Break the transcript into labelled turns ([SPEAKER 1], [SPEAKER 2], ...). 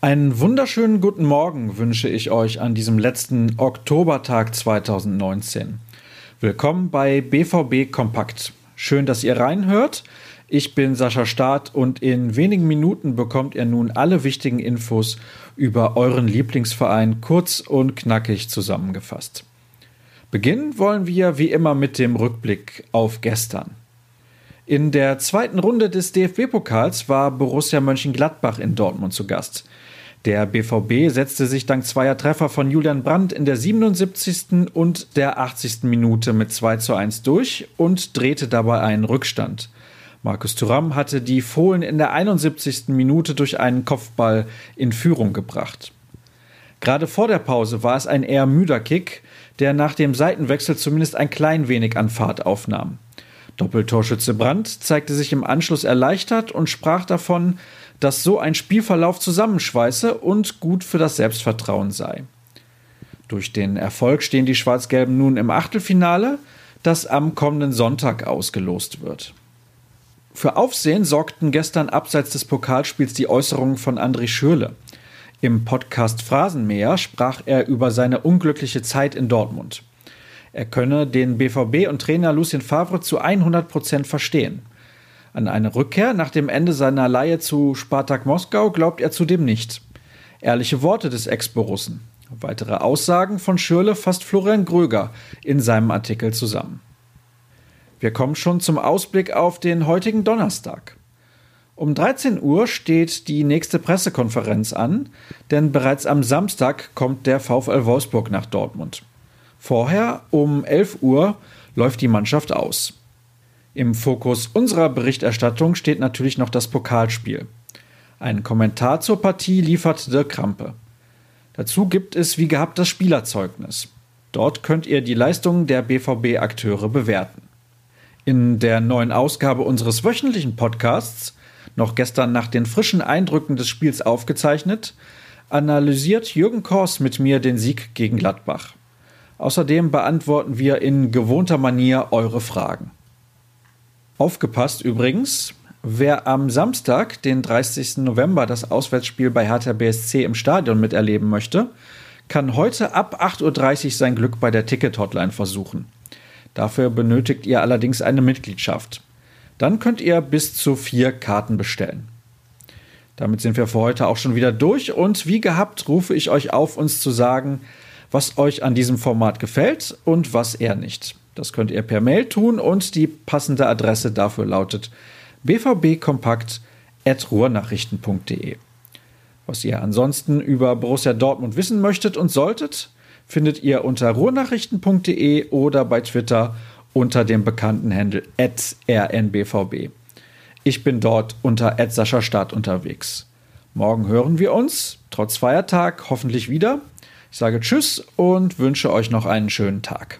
[SPEAKER 1] Einen wunderschönen guten Morgen wünsche ich euch an diesem letzten Oktobertag 2019. Willkommen bei BVB Kompakt. Schön, dass ihr reinhört. Ich bin Sascha Staat und in wenigen Minuten bekommt ihr nun alle wichtigen Infos über euren Lieblingsverein kurz und knackig zusammengefasst. Beginnen wollen wir wie immer mit dem Rückblick auf gestern. In der zweiten Runde des DFB-Pokals war Borussia Mönchengladbach in Dortmund zu Gast. Der BVB setzte sich dank zweier Treffer von Julian Brandt in der 77. und der 80. Minute mit 2 zu 1 durch und drehte dabei einen Rückstand. Markus Thuram hatte die Fohlen in der 71. Minute durch einen Kopfball in Führung gebracht. Gerade vor der Pause war es ein eher müder Kick, der nach dem Seitenwechsel zumindest ein klein wenig an Fahrt aufnahm. Doppeltorschütze Brandt zeigte sich im Anschluss erleichtert und sprach davon, dass so ein Spielverlauf zusammenschweiße und gut für das Selbstvertrauen sei. Durch den Erfolg stehen die Schwarz-Gelben nun im Achtelfinale, das am kommenden Sonntag ausgelost wird. Für Aufsehen sorgten gestern abseits des Pokalspiels die Äußerungen von André Schürle. Im Podcast Phrasenmäher sprach er über seine unglückliche Zeit in Dortmund. Er könne den BVB und Trainer Lucien Favre zu 100 Prozent verstehen. An eine Rückkehr nach dem Ende seiner Leihe zu Spartak Moskau glaubt er zudem nicht. Ehrliche Worte des Ex-Borussen. Weitere Aussagen von Schürle fasst Florian Gröger in seinem Artikel zusammen. Wir kommen schon zum Ausblick auf den heutigen Donnerstag. Um 13 Uhr steht die nächste Pressekonferenz an, denn bereits am Samstag kommt der VfL Wolfsburg nach Dortmund. Vorher um 11 Uhr läuft die Mannschaft aus. Im Fokus unserer Berichterstattung steht natürlich noch das Pokalspiel. Ein Kommentar zur Partie liefert Dirk Krampe. Dazu gibt es wie gehabt das Spielerzeugnis. Dort könnt ihr die Leistungen der BVB-Akteure bewerten. In der neuen Ausgabe unseres wöchentlichen Podcasts, noch gestern nach den frischen Eindrücken des Spiels aufgezeichnet, analysiert Jürgen Kors mit mir den Sieg gegen Gladbach. Außerdem beantworten wir in gewohnter Manier eure Fragen. Aufgepasst übrigens, wer am Samstag, den 30. November, das Auswärtsspiel bei Hertha BSC im Stadion miterleben möchte, kann heute ab 8.30 Uhr sein Glück bei der Ticket-Hotline versuchen. Dafür benötigt ihr allerdings eine Mitgliedschaft. Dann könnt ihr bis zu vier Karten bestellen. Damit sind wir für heute auch schon wieder durch und wie gehabt rufe ich euch auf, uns zu sagen, was euch an diesem Format gefällt und was eher nicht. Das könnt ihr per Mail tun und die passende Adresse dafür lautet bvbkompakt.ruhrnachrichten.de. Was ihr ansonsten über Borussia Dortmund wissen möchtet und solltet, findet ihr unter ruhrnachrichten.de oder bei Twitter unter dem bekannten Handle rnbvb. Ich bin dort unter Stadt unterwegs. Morgen hören wir uns, trotz Feiertag, hoffentlich wieder. Ich sage Tschüss und wünsche euch noch einen schönen Tag.